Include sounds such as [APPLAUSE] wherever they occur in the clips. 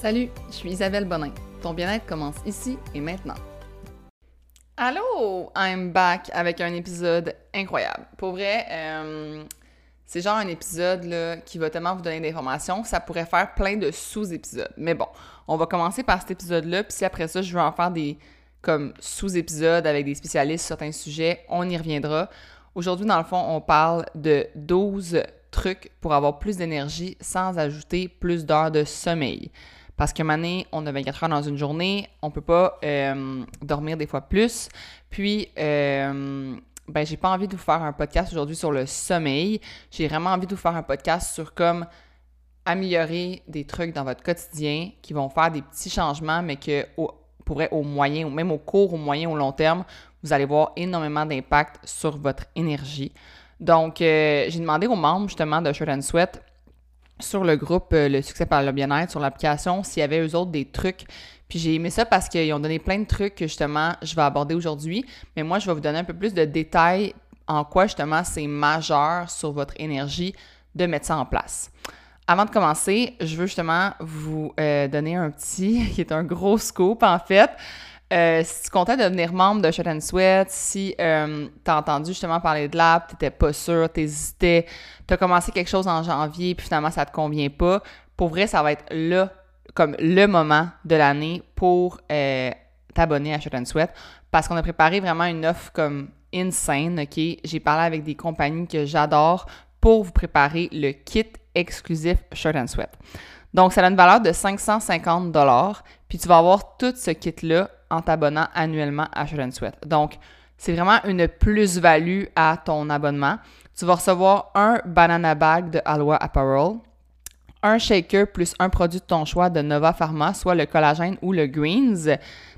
Salut, je suis Isabelle Bonin. Ton bien-être commence ici et maintenant. Allô, I'm back avec un épisode incroyable. Pour vrai, euh, c'est genre un épisode là, qui va tellement vous donner d'informations, ça pourrait faire plein de sous-épisodes. Mais bon, on va commencer par cet épisode-là, puis si après ça, je veux en faire des comme sous-épisodes avec des spécialistes sur certains sujets, on y reviendra. Aujourd'hui, dans le fond, on parle de 12 trucs pour avoir plus d'énergie sans ajouter plus d'heures de sommeil. Parce que maintenant, on a 24 heures dans une journée, on peut pas euh, dormir des fois plus. Puis, euh, ben, j'ai pas envie de vous faire un podcast aujourd'hui sur le sommeil. J'ai vraiment envie de vous faire un podcast sur comme améliorer des trucs dans votre quotidien qui vont faire des petits changements, mais que au, au moyen ou même au court, au moyen, au long terme, vous allez voir énormément d'impact sur votre énergie. Donc, euh, j'ai demandé aux membres justement de Shirt and Sweat sur le groupe euh, Le succès par le bien-être, sur l'application, s'il y avait eux autres des trucs. Puis j'ai aimé ça parce qu'ils ont donné plein de trucs que justement je vais aborder aujourd'hui. Mais moi, je vais vous donner un peu plus de détails en quoi justement c'est majeur sur votre énergie de mettre ça en place. Avant de commencer, je veux justement vous euh, donner un petit, [LAUGHS] qui est un gros scoop en fait. Euh, si tu comptais devenir membre de Shut and Sweat, si euh, tu as entendu justement parler de l'app, tu n'étais pas sûr, tu hésitais, tu as commencé quelque chose en janvier, puis finalement ça te convient pas, pour vrai, ça va être là, comme le moment de l'année pour euh, t'abonner à Shut and Sweat, parce qu'on a préparé vraiment une offre comme insane, OK? J'ai parlé avec des compagnies que j'adore pour vous préparer le kit exclusif Shirt and Sweat. Donc, ça a une valeur de 550 puis tu vas avoir tout ce kit-là en t'abonnant annuellement à Shirt Sweat. Donc, c'est vraiment une plus-value à ton abonnement. Tu vas recevoir un banana bag de Aloha Apparel, un shaker plus un produit de ton choix de Nova Pharma, soit le collagène ou le greens.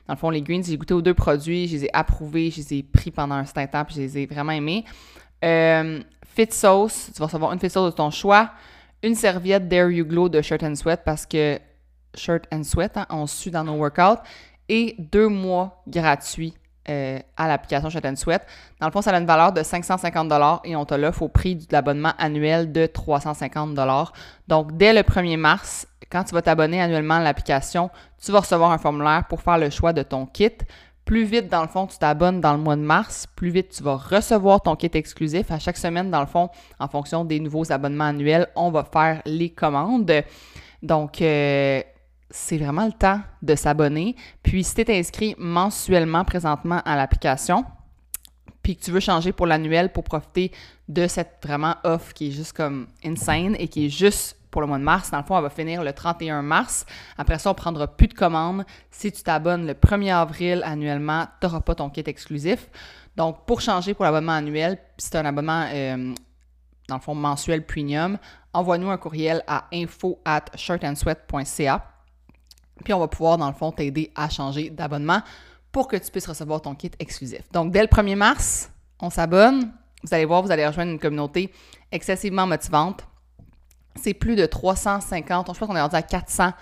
Dans le fond, les greens, j'ai goûté aux deux produits, je les ai approuvés, je les ai pris pendant un certain temps, puis je les ai vraiment aimés. Euh, fit sauce, tu vas recevoir une fit sauce de ton choix, une serviette Dare You Glow de Shirt and Sweat parce que Shirt and Sweat, hein, on suit dans nos workouts, et deux mois gratuits euh, à l'application Shirt and Sweat. Dans le fond, ça a une valeur de 550 et on te l'offre au prix de l'abonnement annuel de 350 Donc, dès le 1er mars, quand tu vas t'abonner annuellement à l'application, tu vas recevoir un formulaire pour faire le choix de ton kit. Plus vite, dans le fond, tu t'abonnes dans le mois de mars, plus vite tu vas recevoir ton kit exclusif. À chaque semaine, dans le fond, en fonction des nouveaux abonnements annuels, on va faire les commandes. Donc, euh, c'est vraiment le temps de s'abonner. Puis, si tu es inscrit mensuellement présentement à l'application, puis que tu veux changer pour l'annuel pour profiter de cette vraiment offre qui est juste comme insane et qui est juste pour le mois de mars. Dans le fond, elle va finir le 31 mars. Après ça, on prendra plus de commandes. Si tu t'abonnes le 1er avril annuellement, tu n'auras pas ton kit exclusif. Donc, pour changer pour l'abonnement annuel, c'est un abonnement, euh, dans le fond, mensuel premium, envoie-nous un courriel à info at shirtandsweat.ca. Puis on va pouvoir, dans le fond, t'aider à changer d'abonnement pour que tu puisses recevoir ton kit exclusif. Donc, dès le 1er mars, on s'abonne. Vous allez voir, vous allez rejoindre une communauté excessivement motivante. C'est plus de 350, je pense qu'on est rendu à 400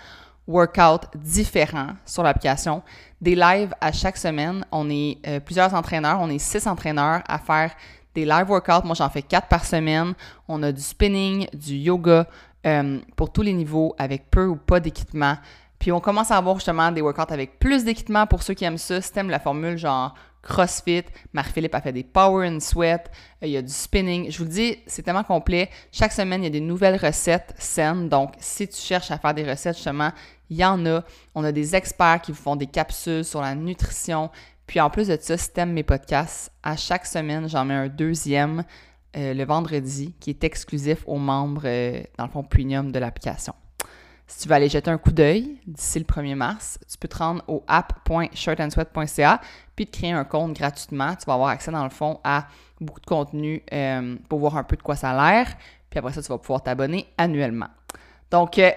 workouts différents sur l'application. Des lives à chaque semaine. On est euh, plusieurs entraîneurs, on est six entraîneurs à faire des live workouts. Moi, j'en fais quatre par semaine. On a du spinning, du yoga euh, pour tous les niveaux avec peu ou pas d'équipement. Puis on commence à avoir justement des workouts avec plus d'équipement pour ceux qui aiment ça. Si t'aimes la formule genre CrossFit, Marie-Philippe a fait des Power and Sweat, euh, il y a du spinning. Je vous le dis, c'est tellement complet. Chaque semaine, il y a des nouvelles recettes saines. Donc, si tu cherches à faire des recettes, justement, il y en a. On a des experts qui vous font des capsules sur la nutrition. Puis en plus de ça, si t'aimes mes podcasts, à chaque semaine, j'en mets un deuxième euh, le vendredi qui est exclusif aux membres, euh, dans le fond, premium de l'application. Si tu veux aller jeter un coup d'œil d'ici le 1er mars, tu peux te rendre au app.shirtandsweat.ca te créer un compte gratuitement. Tu vas avoir accès, dans le fond, à beaucoup de contenu euh, pour voir un peu de quoi ça a l'air. Puis après ça, tu vas pouvoir t'abonner annuellement. Donc, euh,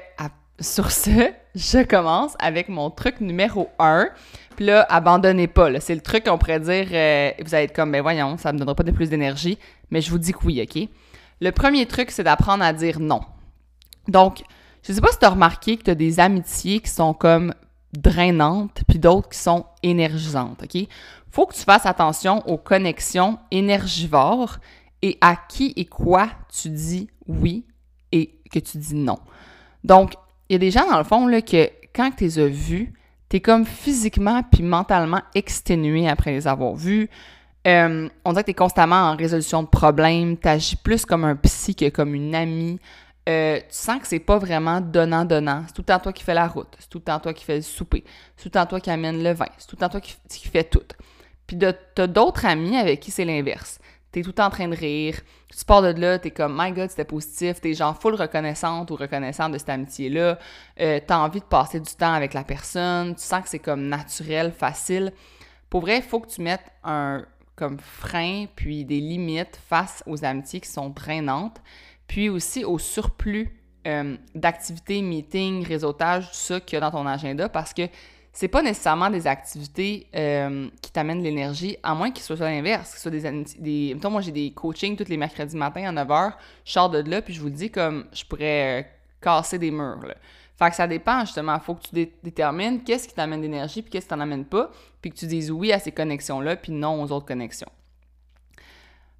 sur ce, [LAUGHS] je commence avec mon truc numéro 1. Puis là, abandonnez pas. C'est le truc qu'on pourrait dire, euh, vous allez être comme, ben voyons, ça me donnera pas de plus d'énergie. Mais je vous dis que oui, OK? Le premier truc, c'est d'apprendre à dire non. Donc, je sais pas si tu as remarqué que tu as des amitiés qui sont comme drainantes, puis d'autres qui sont énergisantes, OK? Faut que tu fasses attention aux connexions énergivores et à qui et quoi tu dis oui et que tu dis non. Donc, il y a des gens, dans le fond, là, que quand tu les as vus, tu es comme physiquement puis mentalement exténué après les avoir vus. Euh, on dirait que tu es constamment en résolution de problèmes, tu agis plus comme un psy que comme une amie. Euh, tu sens que c'est pas vraiment donnant-donnant. C'est tout le temps toi qui fais la route, c'est tout le temps toi qui fais le souper, c'est tout le temps toi qui amène le vin, c'est tout le temps toi qui, qui fais tout. Puis t'as d'autres amis avec qui c'est l'inverse. T'es tout en train de rire, tu pars de là, t'es comme « My God, c'était positif », t'es genre full reconnaissante ou reconnaissant de cette amitié-là, euh, t'as envie de passer du temps avec la personne, tu sens que c'est comme naturel, facile. Pour vrai, il faut que tu mettes un comme frein puis des limites face aux amitiés qui sont drainantes, puis aussi au surplus euh, d'activités, meetings, réseautage, tout ça qu'il y a dans ton agenda parce que c'est pas nécessairement des activités euh, qui t'amènent de l'énergie, à moins soient soit l'inverse, que ce soit des. Mettons, moi, j'ai des coachings tous les mercredis matin à 9h, je sors de là, puis je vous dis comme je pourrais euh, casser des murs, là. Fait que ça dépend, justement. Il faut que tu détermines qu'est-ce qui t'amène de l'énergie, puis qu'est-ce qui t'en amène pas, puis que tu dises oui à ces connexions-là, puis non aux autres connexions.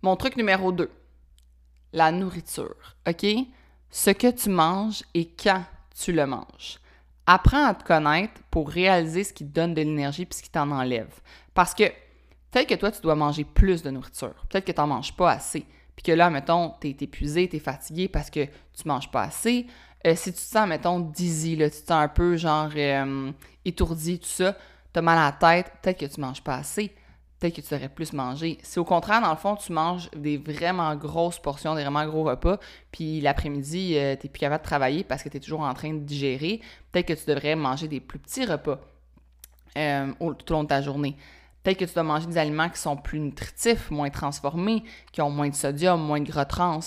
Mon truc numéro 2, la nourriture, OK? Ce que tu manges et quand tu le manges. Apprends à te connaître pour réaliser ce qui te donne de l'énergie puis ce qui t'en enlève. Parce que peut-être que toi, tu dois manger plus de nourriture. Peut-être que tu n'en manges pas assez. Puis que là, mettons, tu es épuisé, tu es fatigué parce que tu manges pas assez. Euh, si tu te sens, mettons, dizzy, là, tu te sens un peu genre euh, étourdi, tout ça, tu as mal à la tête, peut-être que tu manges pas assez peut-être que tu devrais plus manger. Si au contraire, dans le fond, tu manges des vraiment grosses portions, des vraiment gros repas, puis l'après-midi, euh, tu plus capable de travailler parce que tu es toujours en train de digérer, peut-être que tu devrais manger des plus petits repas euh, tout au long de ta journée. Peut-être que tu dois manger des aliments qui sont plus nutritifs, moins transformés, qui ont moins de sodium, moins de gras trans.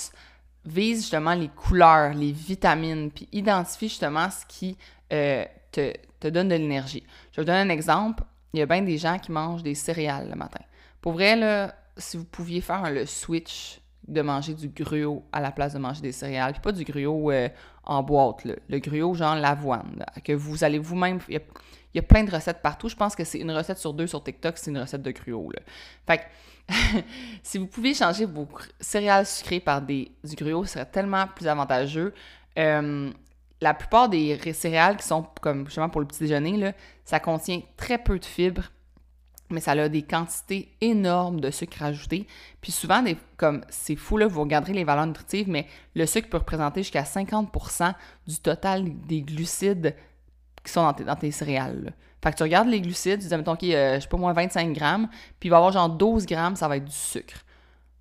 Vise justement les couleurs, les vitamines, puis identifie justement ce qui euh, te, te donne de l'énergie. Je vais vous donner un exemple il y a bien des gens qui mangent des céréales le matin. Pour vrai, si vous pouviez faire le switch de manger du gruau à la place de manger des céréales, puis pas du gruau euh, en boîte, le gruau genre l'avoine, que vous allez vous-même... Il y, a, plein de recettes partout. Je pense que c'est une recette sur deux sur TikTok, c'est une recette de gruau. Là. Fait que, [LAUGHS] si vous pouviez changer vos céréales sucrées par des, du gruau, ce serait tellement plus avantageux. Euh, la plupart des céréales qui sont comme justement pour le petit déjeuner, là, ça contient très peu de fibres, mais ça a des quantités énormes de sucre ajouté. Puis souvent, comme c'est fou, là, vous regarderez les valeurs nutritives, mais le sucre peut représenter jusqu'à 50% du total des glucides qui sont dans tes, céréales. Fait que tu regardes les glucides, tu dis, mettons, OK, euh, je sais pas, moins 25 grammes, puis il va y avoir genre 12 grammes, ça va être du sucre.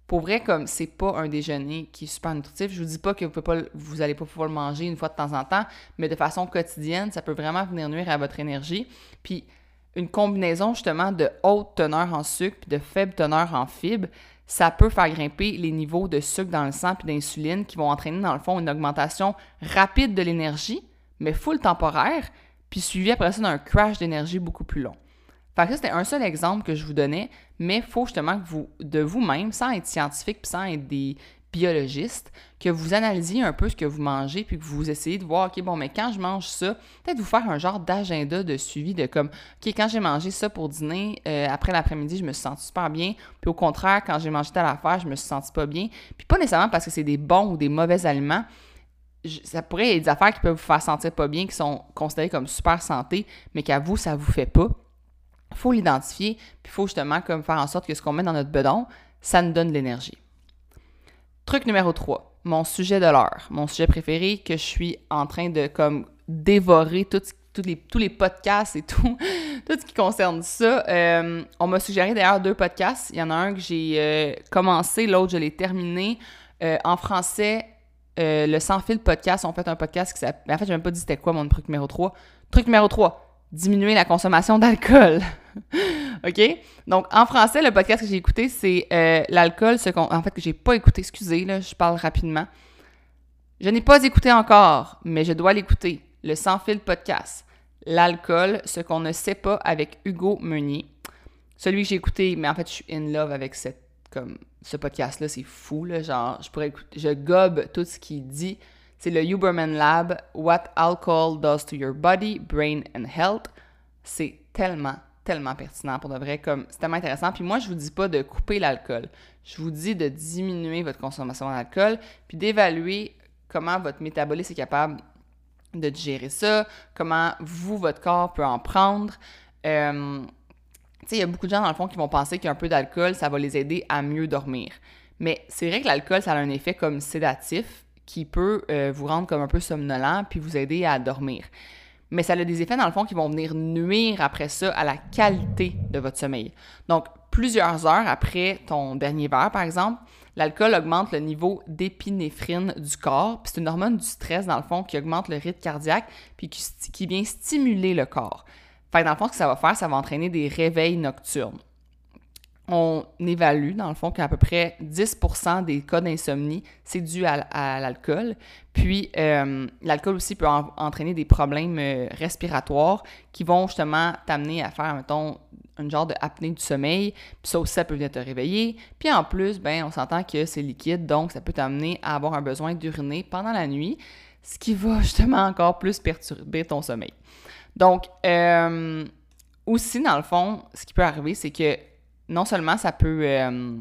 Pour vrai, comme c'est pas un déjeuner qui est super nutritif, je vous dis pas que vous pouvez pas, allez pas pouvoir le manger une fois de temps en temps, mais de façon quotidienne, ça peut vraiment venir nuire à votre énergie. Puis une combinaison justement de haute teneur en sucre puis de faible teneur en fibres, ça peut faire grimper les niveaux de sucre dans le sang puis d'insuline qui vont entraîner dans le fond une augmentation rapide de l'énergie, mais full temporaire, puis suivi après ça d'un crash d'énergie beaucoup plus long. Fait que ça, c'était un seul exemple que je vous donnais, mais il faut justement que vous, de vous-même, sans être scientifique puis sans être des biologistes, que vous analysiez un peu ce que vous mangez puis que vous essayez de voir, OK, bon, mais quand je mange ça, peut-être vous faire un genre d'agenda de suivi de comme, OK, quand j'ai mangé ça pour dîner, euh, après l'après-midi, je me suis senti super bien. Puis au contraire, quand j'ai mangé telle affaire, je me suis senti pas bien. Puis pas nécessairement parce que c'est des bons ou des mauvais aliments, ça pourrait être des affaires qui peuvent vous faire sentir pas bien, qui sont considérées comme super santé, mais qu'à vous, ça vous fait pas faut l'identifier, puis il faut justement faire en sorte que ce qu'on met dans notre bedon, ça nous donne de l'énergie. Truc numéro 3, mon sujet de l'heure, mon sujet préféré que je suis en train de comme dévorer tous les, podcasts et [LAUGHS] tout, ce qui concerne ça. Euh, on m'a suggéré d'ailleurs deux podcasts. Il y en a un que j'ai euh, commencé, l'autre je l'ai terminé. Euh, en français, le Sans Fil podcast, on fait un podcast qui s'appelle... En fait, je même pas dit c'était quoi mon truc numéro 3. Truc numéro 3, diminuer la consommation d'alcool. [LAUGHS] OK? Donc, en français, le podcast que j'ai écouté, c'est euh, l'alcool, ce qu'on. En fait, que j'ai pas écouté, excusez, là, je parle rapidement. Je n'ai pas écouté encore, mais je dois l'écouter. Le Sans Fil podcast. L'alcool, ce qu'on ne sait pas avec Hugo Meunier. Celui que j'ai écouté, mais en fait, je suis in love avec cette, comme, ce podcast-là, c'est fou, là. Genre, je pourrais écouter, je gobe tout ce qu'il dit. C'est le Huberman Lab, What Alcohol Does to Your Body, Brain and Health? C'est tellement, tellement pertinent pour de vrai, comme c'est tellement intéressant. Puis moi, je vous dis pas de couper l'alcool. Je vous dis de diminuer votre consommation d'alcool, puis d'évaluer comment votre métabolisme est capable de digérer ça, comment vous, votre corps peut en prendre. Euh, tu sais, il y a beaucoup de gens, dans le fond, qui vont penser qu'un peu d'alcool, ça va les aider à mieux dormir. Mais c'est vrai que l'alcool, ça a un effet comme sédatif qui peut euh, vous rendre comme un peu somnolent puis vous aider à dormir. Mais ça a des effets, dans le fond, qui vont venir nuire après ça à la qualité de votre sommeil. Donc, plusieurs heures après ton dernier verre, par exemple, l'alcool augmente le niveau d'épinéphrine du corps. C'est une hormone du stress, dans le fond, qui augmente le rythme cardiaque puis qui, qui vient stimuler le corps. Fait que dans le fond, ce que ça va faire, ça va entraîner des réveils nocturnes on évalue, dans le fond, qu'à peu près 10% des cas d'insomnie, c'est dû à, l'alcool. Puis, euh, l'alcool aussi peut entraîner des problèmes euh, respiratoires qui vont justement t'amener à faire, mettons, un genre de apnée du sommeil. Puis ça aussi, ça peut venir te réveiller. Puis en plus, ben, on s'entend que c'est liquide, donc ça peut t'amener à avoir un besoin d'uriner pendant la nuit, ce qui va justement encore plus perturber ton sommeil. Donc, euh, aussi, dans le fond, ce qui peut arriver, c'est que non seulement ça peut euh,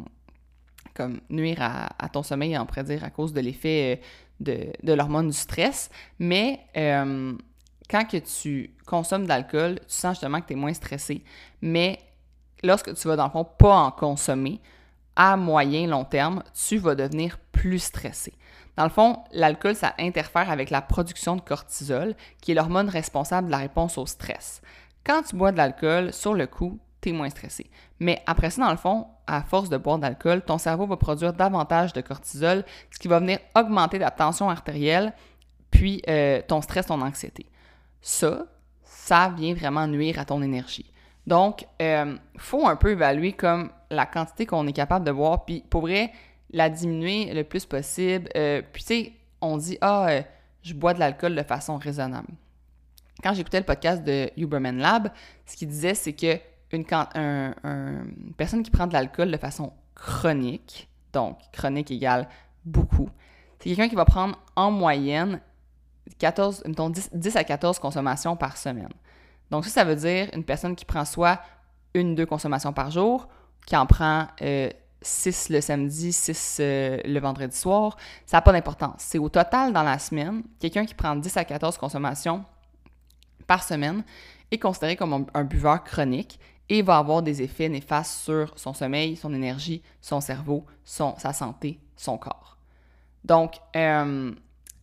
comme nuire à, ton sommeil, on pourrait dire, à cause de l'effet euh, de, l'hormone du stress, mais euh, quand tu consommes de l'alcool, tu sens justement que tu es moins stressé. Mais lorsque tu vas, dans le fond, pas en consommer, à moyen, long terme, tu vas devenir plus stressé. Dans le fond, l'alcool, ça interfère avec la production de cortisol, qui est l'hormone responsable de la réponse au stress. Quand tu bois de l'alcool, sur le coup, tu es moins stressé. Mais après ça, dans le fond, à force de boire d'alcool, ton cerveau va produire davantage de cortisol, ce qui va venir augmenter la tension artérielle, puis euh, ton stress, ton anxiété. Ça, ça vient vraiment nuire à ton énergie. Donc, il euh, faut un peu évaluer comme la quantité qu'on est capable de boire, puis pour vrai, la diminuer le plus possible. Euh, puis tu sais, on dit, ah, je bois de l'alcool de façon raisonnable. Quand j'écoutais le podcast de Huberman Lab, ce qu'il disait, c'est que une, personne qui prend de l'alcool de façon chronique, donc chronique égale beaucoup, c'est quelqu'un qui va prendre en moyenne 14, 10, à 14 consommations par semaine. Donc ça, ça veut dire une personne qui prend soit une deux consommations par jour, qui en prend 6 euh, le samedi, 6 euh, le vendredi soir, ça n'a pas d'importance. C'est au total dans la semaine, quelqu'un qui prend 10 à 14 consommations par semaine est considéré comme un buveur chronique et va avoir des effets néfastes sur son sommeil, son énergie, son cerveau, sa santé, son corps. Donc, euh,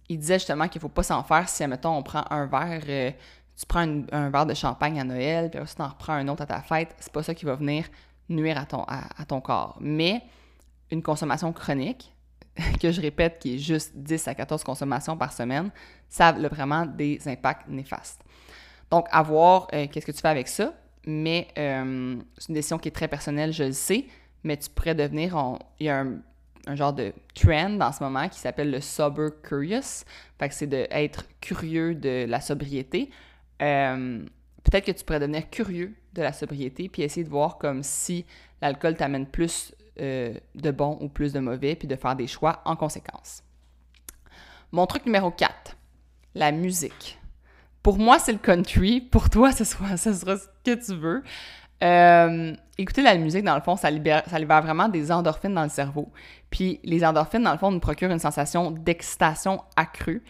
il disait justement qu'il ne faut pas s'en faire si, admettons, on prend un verre, euh, tu prends un, verre de champagne à Noël, puis ensuite tu en reprends un autre à ta fête, c'est pas ça qui va venir nuire à ton, à, ton corps. Mais une consommation chronique, [LAUGHS] que je répète, qui est juste 10 à 14 consommations par semaine, ça a vraiment des impacts néfastes. Donc, à voir euh, qu'est-ce que tu fais avec ça mais euh, c'est une décision qui est très personnelle, je le sais, mais tu pourrais devenir, il y a un, genre de trend en ce moment qui s'appelle le sober curious, fait c'est d'être curieux de la sobriété. Euh, peut-être que tu pourrais devenir curieux de la sobriété, puis essayer de voir comme si l'alcool t'amène plus euh, de bon ou plus de mauvais, puis de faire des choix en conséquence. Mon truc numéro 4, la musique. Pour moi, c'est le country. Pour toi, ce sera, ce que tu veux. Euh, écouter la musique, dans le fond, ça libère, ça libère vraiment des endorphines dans le cerveau. Puis les endorphines, dans le fond, nous procurent une sensation d'excitation accrue.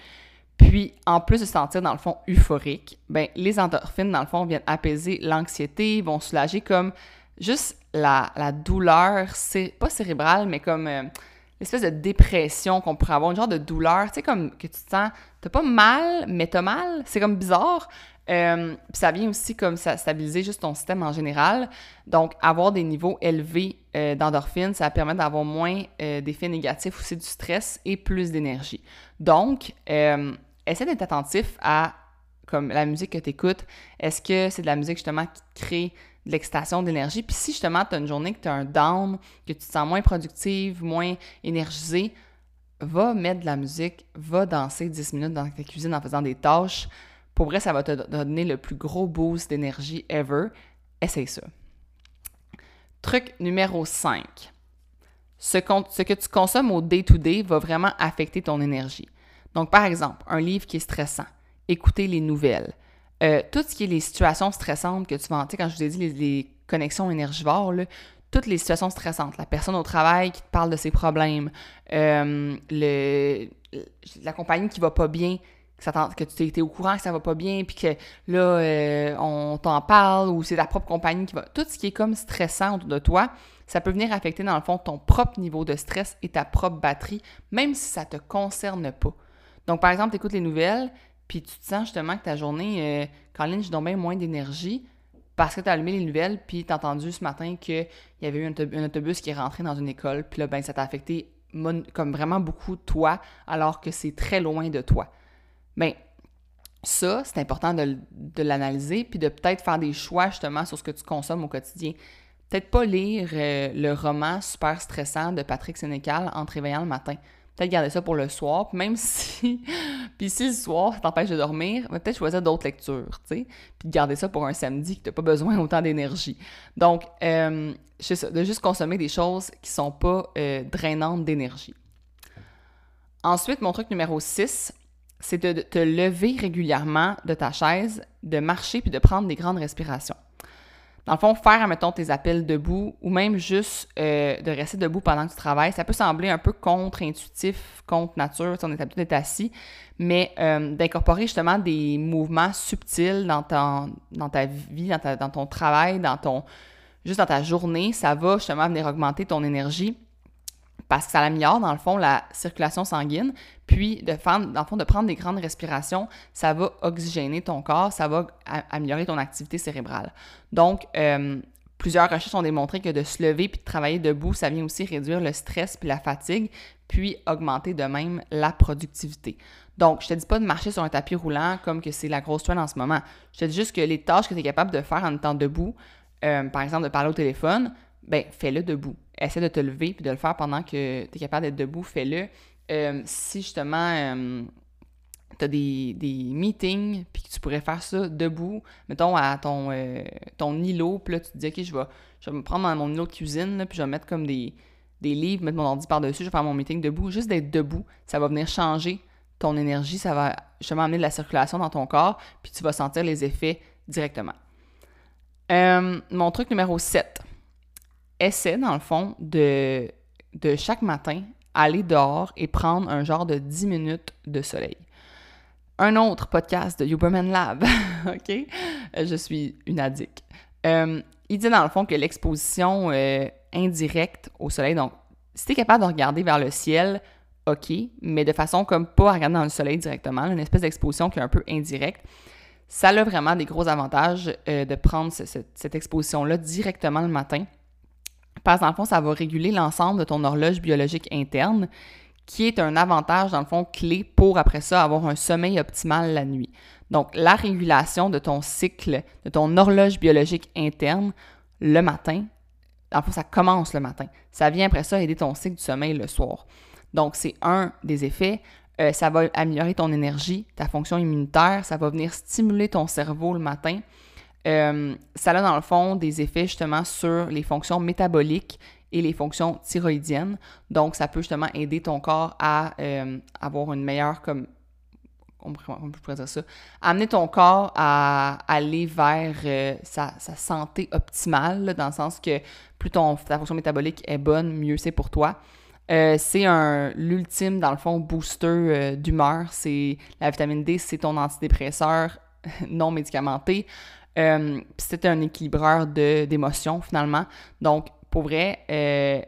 Puis, en plus de se sentir, dans le fond, euphorique, ben, les endorphines, dans le fond, viennent apaiser l'anxiété, vont soulager comme juste la, la douleur, c'est pas cérébrale, mais comme euh, l'espèce de dépression qu'on pourrait avoir, une genre de douleur, tu sais, comme que tu te sens, t'as pas mal, mais t'as mal, c'est comme bizarre. Euh, puis ça vient aussi comme stabiliser juste ton système en général. Donc, avoir des niveaux élevés euh, d'endorphines, ça permet d'avoir moins euh, d'effets négatifs aussi du stress et plus d'énergie. Donc, essaie d'être attentif à comme la musique que tu écoutes. Est-ce que c'est de la musique justement qui crée de l'excitation d'énergie. Puis si justement tu as une journée que tu as un down, que tu te sens moins productive, moins énergisée, va mettre de la musique, va danser 10 minutes dans ta cuisine en faisant des tâches. Pour vrai, ça va te donner le plus gros boost d'énergie ever. Essaye ça. Truc numéro 5. Ce, que tu consommes au day-to-day -day va vraiment affecter ton énergie. Donc, par exemple, un livre qui est stressant, écouter les nouvelles, euh, tout ce qui est les situations stressantes que tu vas, quand je vous ai dit les, connexions énergivores, toutes les situations stressantes, la personne au travail qui te parle de ses problèmes, euh, la compagnie qui va pas bien, que, tu es, au courant que ça va pas bien, puis que là, euh, on t'en parle, ou c'est ta propre compagnie qui va. Tout ce qui est comme stressant de toi, ça peut venir affecter, dans le fond, ton propre niveau de stress et ta propre batterie, même si ça te concerne pas. Donc, par exemple, tu écoutes les nouvelles, puis tu te sens justement que ta journée, euh, Caroline, je donne bien moins d'énergie parce que tu as allumé les nouvelles, puis tu as entendu ce matin qu'il y avait eu un, autobus qui est rentré dans une école, puis là, ben, ça t'a affecté comme vraiment beaucoup toi, alors que c'est très loin de toi. Bien, ça, c'est important de, l'analyser, puis de peut-être faire des choix justement sur ce que tu consommes au quotidien. Peut-être pas lire euh, le roman super stressant de Patrick Sénécal en te réveillant le matin. Peut-être garder ça pour le soir, même [LAUGHS] si. puis si le soir, t'empêche de dormir, peut-être choisir d'autres lectures, tu sais. Puis garder ça pour un samedi que t'as pas besoin [LAUGHS] autant d'énergie. Donc, euh, ça, de juste consommer des choses qui sont pas euh, drainantes d'énergie. Ensuite, mon truc numéro 6, c'est de te lever régulièrement de ta chaise, de marcher puis de prendre des grandes respirations. Dans le fond, faire, mettons, tes appels debout ou même juste euh, de rester debout pendant que tu travailles, ça peut sembler un peu contre-intuitif, contre nature, si on est habitué d'être assis, mais euh, d'incorporer justement des mouvements subtils dans, dans ta vie, dans, dans ton travail, dans ton, juste dans ta journée, ça va justement venir augmenter ton énergie parce que ça améliore, dans le fond, la circulation sanguine. Puis, de, dans le fond, de prendre des grandes respirations, ça va oxygéner ton corps, ça va améliorer ton activité cérébrale. Donc, euh, plusieurs recherches ont démontré que de se lever puis de travailler debout, ça vient aussi réduire le stress puis la fatigue, puis augmenter de même la productivité. Donc, je te dis pas de marcher sur un tapis roulant comme que c'est la grosse toile en ce moment. Je te dis juste que les tâches que tu es capable de faire en étant debout, euh, par exemple de parler au téléphone, ben fais-le debout essaie de te lever puis de le faire pendant que tu es capable d'être debout, fais-le. Euh, si justement euh, tu as des, meetings puis que tu pourrais faire ça debout, mettons à ton, euh, ton îlot, puis là tu te dis ok je vais, je vais me prendre mon îlot de cuisine, puis je vais mettre comme des, des livres, mettre mon ordi par-dessus, je vais faire mon meeting debout. Juste d'être debout, ça va venir changer ton énergie, ça va justement amener de la circulation dans ton corps, puis tu vas sentir les effets directement. mon truc numéro 7 essaie, dans le fond, de, de chaque matin aller dehors et prendre un genre de 10 minutes de soleil. Un autre podcast de Huberman Lab, [LAUGHS] OK? Je suis une addict. Euh, il dit dans le fond que l'exposition euh, indirecte au soleil, donc si tu es capable de regarder vers le ciel, OK, mais de façon comme pas regarder dans le soleil directement, une espèce d'exposition qui est un peu indirecte, ça a vraiment des gros avantages euh, de prendre cette exposition-là directement le matin parce que dans le fond, ça va réguler l'ensemble de ton horloge biologique interne, qui est un avantage, dans le fond, clé pour, après ça, avoir un sommeil optimal la nuit. Donc, la régulation de ton cycle, de ton horloge biologique interne le matin, dans le fond, ça commence le matin. Ça vient après ça aider ton cycle du sommeil le soir. Donc, c'est un des effets. Euh, ça va améliorer ton énergie, ta fonction immunitaire, ça va venir stimuler ton cerveau le matin. Euh, ça a dans le fond des effets justement sur les fonctions métaboliques et les fonctions thyroïdiennes. Donc, ça peut justement aider ton corps à euh, avoir une meilleure, comme, on pourrait dire ça, amener ton corps à aller vers euh, sa, santé optimale, dans le sens que plus ton, ta fonction métabolique est bonne, mieux c'est pour toi. c'est un l'ultime, dans le fond, booster d'humeur. C'est la vitamine D, c'est ton antidépresseur [LAUGHS] non médicamenté. Euh, c'était un équilibreur d'émotions finalement. Donc, pour vrai, euh,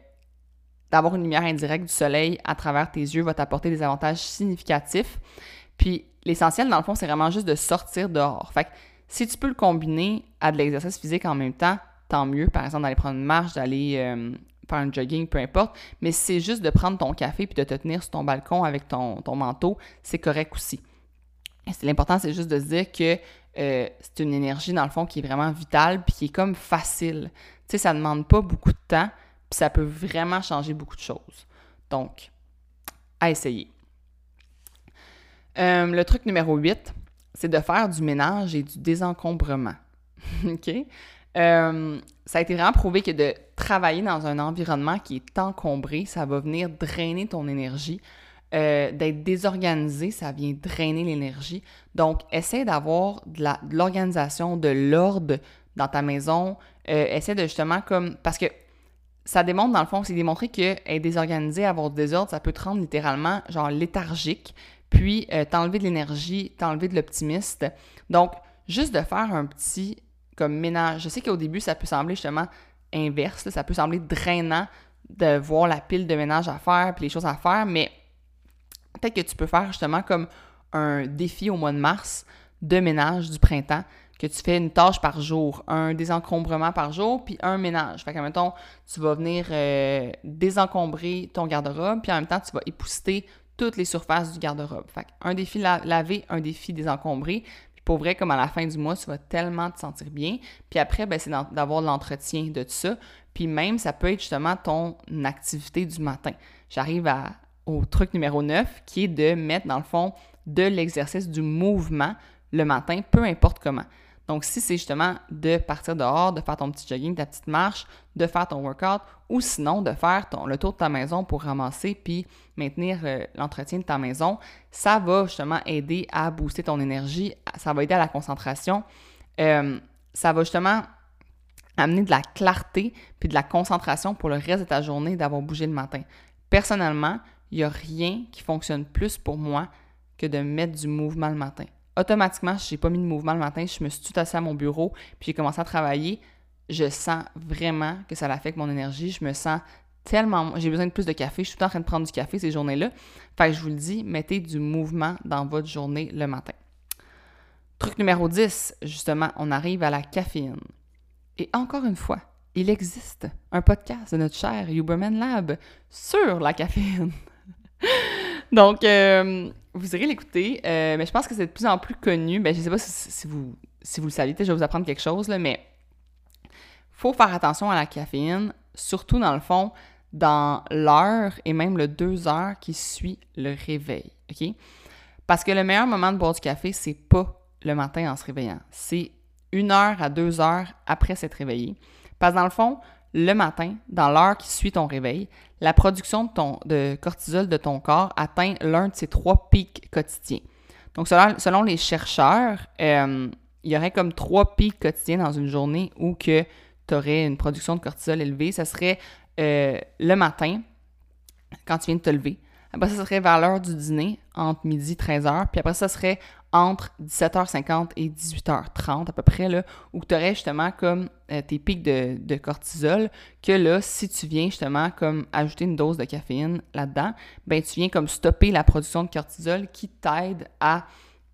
d'avoir une lumière indirecte du soleil à travers tes yeux va t'apporter des avantages significatifs. Puis, l'essentiel, dans le fond, c'est vraiment juste de sortir dehors. Fait que si tu peux le combiner à de l'exercice physique en même temps, tant mieux. Par exemple, d'aller prendre une marche, d'aller euh, faire un jogging, peu importe. Mais si c'est juste de prendre ton café puis de te tenir sur ton balcon avec ton, ton manteau, c'est correct aussi. L'important, c'est juste de se dire que euh, c'est une énergie, dans le fond, qui est vraiment vitale, puis qui est comme facile. Tu sais, ça ne demande pas beaucoup de temps, puis ça peut vraiment changer beaucoup de choses. Donc, à essayer. Euh, le truc numéro 8, c'est de faire du ménage et du désencombrement. [LAUGHS] OK? Euh, ça a été vraiment prouvé que de travailler dans un environnement qui est encombré, ça va venir drainer ton énergie, euh, d'être désorganisé, ça vient drainer l'énergie. Donc, essaie d'avoir de l'organisation, de l'ordre dans ta maison. Euh, essaie de justement comme... Parce que ça démontre, dans le fond, c'est démontré qu'être désorganisé, avoir du désordre, ça peut te rendre littéralement genre léthargique. puis euh, t'enlever de l'énergie, t'enlever de l'optimiste. Donc, juste de faire un petit comme ménage. Je sais qu'au début, ça peut sembler justement inverse, ça peut sembler drainant de voir la pile de ménage à faire puis les choses à faire, mais peut-être que tu peux faire justement comme un défi au mois de mars de ménage du printemps, que tu fais une tâche par jour, un désencombrement par jour, puis un ménage. Fait que, mettons, tu vas venir euh, désencombrer ton garde-robe, puis en même temps, tu vas épousseter toutes les surfaces du garde-robe. Fait un défi laver, un défi désencombrer. Puis pour vrai, comme à la fin du mois, tu vas tellement te sentir bien. Puis après, ben, c'est d'avoir l'entretien de tout ça. Puis même, ça peut être justement ton activité du matin. J'arrive au truc numéro 9, qui est de mettre, dans le fond, de l'exercice du mouvement le matin, peu importe comment. Donc, si c'est justement de partir dehors, de faire ton petit jogging, ta petite marche, de faire ton workout, ou sinon de faire ton, le tour de ta maison pour ramasser puis maintenir euh, l'entretien de ta maison, ça va justement aider à booster ton énergie, ça va aider à la concentration, euh, ça va justement amener de la clarté puis de la concentration pour le reste de ta journée d'avoir bougé le matin. Personnellement, il n'y a rien qui fonctionne plus pour moi que de mettre du mouvement le matin automatiquement, si j'ai pas mis de mouvement le matin, je me suis tout à mon bureau, puis j'ai commencé à travailler, je sens vraiment que ça affecte mon énergie. Je me sens tellement... J'ai besoin de plus de café. Je suis tout le temps en train de prendre du café ces journées-là. Fait que je vous le dis, mettez du mouvement dans votre journée le matin. Truc numéro 10, justement, on arrive à la caféine. Et encore une fois, il existe un podcast de notre cher Huberman Lab sur la caféine. [LAUGHS] Donc, euh, vous irez l'écouter, euh, mais je pense que c'est de plus en plus connu. Ben, je sais pas si, vous, si vous le saviez, je vais vous apprendre quelque chose, là, mais faut faire attention à la caféine, surtout dans le fond, dans l'heure et même le deux heures qui suit le réveil, OK? Parce que le meilleur moment de boire du café, c'est pas le matin en se réveillant. C'est une heure à deux heures après s'être réveillé. Parce que dans le fond, le matin, dans l'heure qui suit ton réveil, la production de, cortisol de ton corps atteint l'un de ses trois pics quotidiens. Donc, selon, les chercheurs, euh, il y aurait comme trois pics quotidiens dans une journée où tu aurais une production de cortisol élevée. Ça serait euh, le matin, quand tu viens de te lever. Après ça, serait vers l'heure du dîner, entre midi et 13h. Puis après ça, serait entre 17h50 et 18h30 à peu près, là, où tu aurais justement comme euh, tes pics de, cortisol, que là, si tu viens justement comme ajouter une dose de caféine là-dedans, ben tu viens comme stopper la production de cortisol qui t'aide à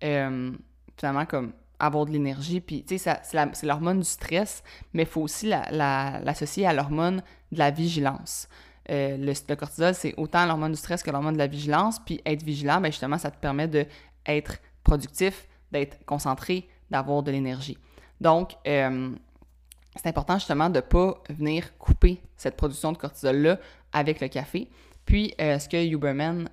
euh, finalement comme avoir de l'énergie. Puis, tu sais, c'est l'hormone du stress, mais il faut aussi l'associer à l'hormone de la vigilance. Euh, le, cortisol, c'est autant l'hormone du stress que l'hormone de la vigilance. Puis être vigilant, ben justement, ça te permet d'être productif, d'être concentré, d'avoir de l'énergie. Donc, euh, c'est important justement de ne pas venir couper cette production de cortisol-là avec le café. Puis, euh, ce que Huberman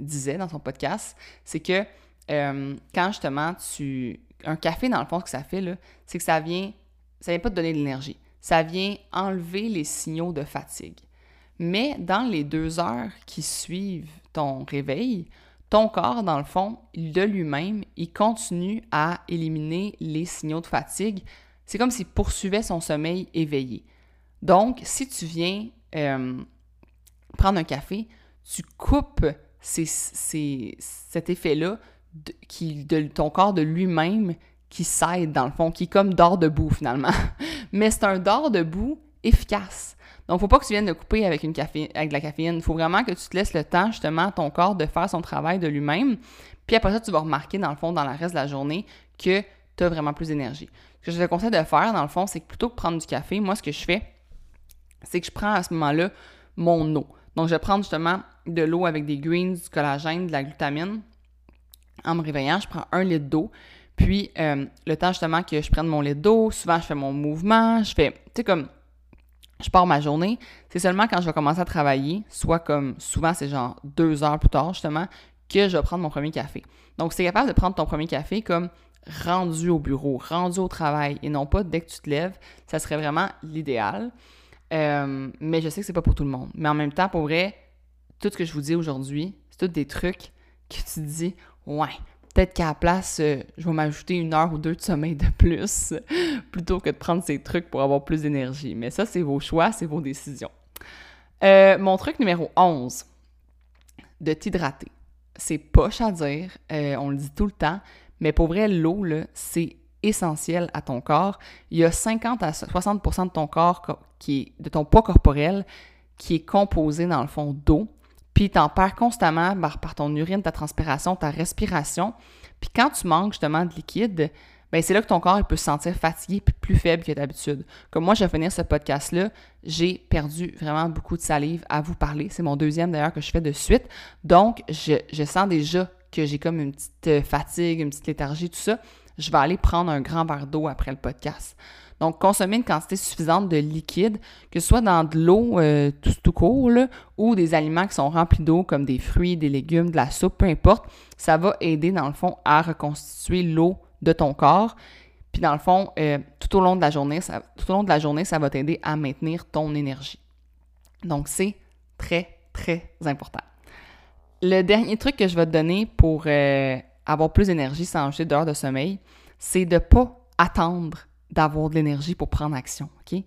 disait dans son podcast, c'est que quand justement tu. Un café, dans le fond, ce que ça fait, c'est que ça vient. Ça vient pas te donner de l'énergie. Ça vient enlever les signaux de fatigue. Mais dans les deux heures qui suivent ton réveil, ton corps, dans le fond, de lui-même, il continue à éliminer les signaux de fatigue. C'est comme s'il poursuivait son sommeil éveillé. Donc, si tu viens euh, prendre un café, tu coupes cet effet-là de, de ton corps de lui-même qui s'aide, dans le fond, qui comme dort debout finalement. [LAUGHS] Mais c'est un dort debout efficace. Donc, faut pas que tu viennes de couper avec, de la caféine. Il faut vraiment que tu te laisses le temps, justement, à ton corps de faire son travail de lui-même. Puis après ça, tu vas remarquer, dans le fond, dans le reste de la journée, que tu as vraiment plus d'énergie. Ce que je te conseille de faire, dans le fond, c'est que plutôt que prendre du café, moi, ce que je fais, c'est que je prends à ce moment-là mon eau. Donc, je vais prendre justement de l'eau avec des greens, du collagène, de la glutamine. En me réveillant, je prends un litre d'eau. Puis, euh, le temps justement que je prenne mon litre d'eau, souvent, je fais mon mouvement, je fais, tu sais, comme je pars ma journée, c'est seulement quand je vais commencer à travailler, soit comme souvent c'est genre deux heures plus tard justement, que je vais prendre mon premier café. Donc, c'est capable de prendre ton premier café comme rendu au bureau, rendu au travail et non pas dès que tu te lèves. Ça serait vraiment l'idéal. Euh, mais je sais que c'est pas pour tout le monde. Mais en même temps, pour vrai, tout ce que je vous dis aujourd'hui, c'est tout des trucs que tu dis, ouais, peut-être qu'à la place, euh, je vais m'ajouter une heure ou deux de sommeil de plus [LAUGHS] plutôt que de prendre ces trucs pour avoir plus d'énergie. Mais ça, c'est vos choix, c'est vos décisions. Euh, mon truc numéro 11, de t'hydrater. c'est poche à dire, euh, on le dit tout le temps, mais pour vrai, l'eau, c'est essentiel à ton corps. Il y a 50 à 60% de ton corps, qui est, de ton poids corporel, qui est composé dans le fond d'eau. Puis tu en perds constamment par, ton urine, ta transpiration, ta respiration. Puis quand tu manques justement de liquide, ben c'est là que ton corps il peut se sentir fatigué puis plus faible que d'habitude. Comme moi, je vais finir ce podcast-là, j'ai perdu vraiment beaucoup de salive à vous parler. C'est mon deuxième d'ailleurs que je fais de suite. Donc, je, je sens déjà que j'ai comme une petite fatigue, une petite léthargie, tout ça. Je vais aller prendre un grand verre d'eau après le podcast. Donc, consommer une quantité suffisante de liquide, que ce soit dans de l'eau euh, tout, court ou des aliments qui sont remplis d'eau comme des fruits, des légumes, de la soupe, peu importe, ça va aider dans le fond à reconstituer l'eau de ton corps. Puis dans le fond, euh, tout au long de la journée, ça, tout au long de la journée, ça va t'aider à maintenir ton énergie. Donc c'est très très important. Le dernier truc que je vais te donner pour euh, avoir plus d'énergie sans ajouter d'heures de sommeil, c'est de ne pas attendre d'avoir de l'énergie pour prendre action. OK?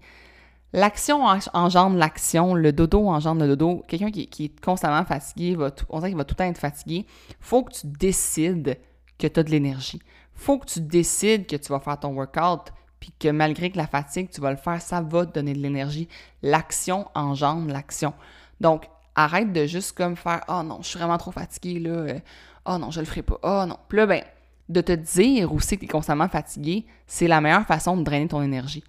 L'action engendre l'action, le dodo engendre le dodo. Quelqu'un qui, est constamment fatigué, va on sait qu'il va tout le temps être fatigué. faut que tu décides que tu as de l'énergie. faut que tu décides que tu vas faire ton workout, puis que malgré que la fatigue, tu vas le faire, ça va te donner de l'énergie. L'action engendre l'action. Donc, arrête de juste comme faire « Oh non, je suis vraiment trop fatigué, là. Oh non, je le ferai pas. Oh non. » Puis là, ben, de te dire aussi que tu es constamment fatigué, c'est la meilleure façon de drainer ton énergie.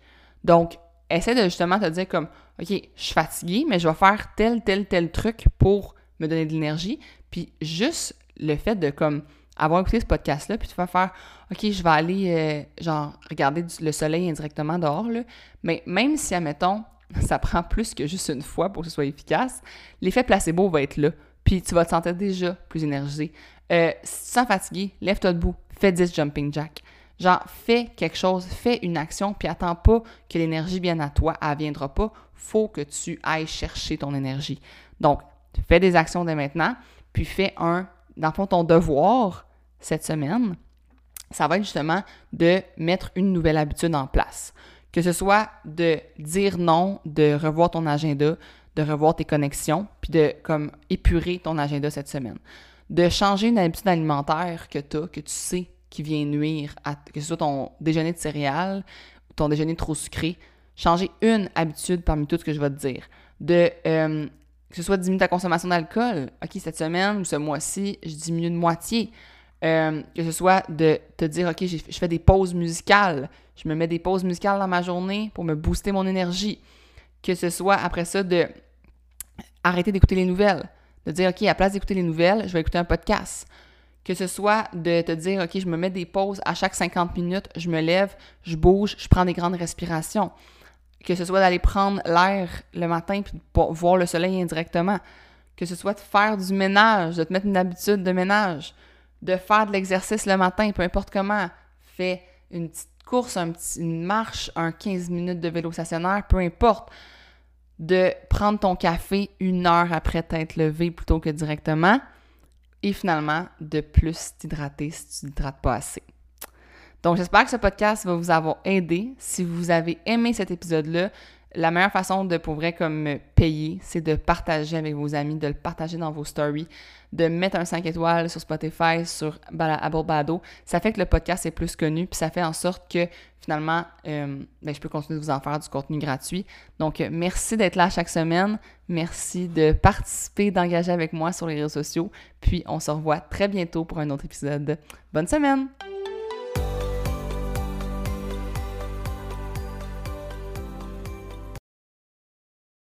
Donc, essaie de justement te dire comme, OK, je suis fatigué, mais je vais faire tel, tel, tel truc pour me donner de l'énergie. Puis juste le fait de comme avoir écouté ce podcast-là, puis tu vas faire, OK, je vais aller, euh, genre, regarder le soleil indirectement dehors, là. Mais même si, admettons, [LAUGHS] ça prend plus que juste une fois pour que ce soit efficace, l'effet placebo va être là. Puis tu vas te sentir déjà plus énergisé. Euh, si tu te sens fatigué, lève-toi debout, fais 10 jumping jack. Genre, fais quelque chose, fais une action, puis attends pas que l'énergie vienne à toi, elle viendra pas. Faut que tu ailles chercher ton énergie. Donc, fais des actions dès maintenant, puis fais un, dans le fond, ton devoir cette semaine, ça va être justement de mettre une nouvelle habitude en place. Que ce soit de dire non, de revoir ton agenda, de revoir tes connexions, puis de comme épurer ton agenda cette semaine de changer une habitude alimentaire que tu as, que tu sais qui vient nuire, à, que ce soit ton déjeuner de céréales, ton déjeuner trop sucré, changer une habitude parmi toutes ce que je vais te dire. De, euh, que ce soit diminuer ta consommation d'alcool. OK, cette semaine ou ce mois-ci, je diminue de moitié. Euh, que ce soit de te dire, OK, je fais des pauses musicales. Je me mets des pauses musicales dans ma journée pour me booster mon énergie. Que ce soit après ça de arrêter d'écouter les nouvelles de dire, OK, à place d'écouter les nouvelles, je vais écouter un podcast. Que ce soit de te dire, OK, je me mets des pauses à chaque 50 minutes, je me lève, je bouge, je prends des grandes respirations. Que ce soit d'aller prendre l'air le matin puis de voir le soleil indirectement. Que ce soit de faire du ménage, de te mettre une habitude de ménage. De faire de l'exercice le matin, peu importe comment. Fais une petite course, une marche, un 15 minutes de vélo stationnaire, peu importe de prendre ton café une heure après t'être levé plutôt que directement et finalement de plus t'hydrater si tu t'hydrates pas assez. Donc j'espère que ce podcast va vous avoir aidé. Si vous avez aimé cet épisode-là, la meilleure façon de pour vrai comme payer, c'est de partager avec vos amis, de le partager dans vos stories, de mettre un 5 étoiles sur Spotify, sur Apple. Ça fait que le podcast est plus connu, puis ça fait en sorte que finalement, euh, ben, je peux continuer de vous en faire du contenu gratuit. Donc, merci d'être là chaque semaine. Merci de participer, d'engager avec moi sur les réseaux sociaux. Puis, on se revoit très bientôt pour un autre épisode. Bonne semaine!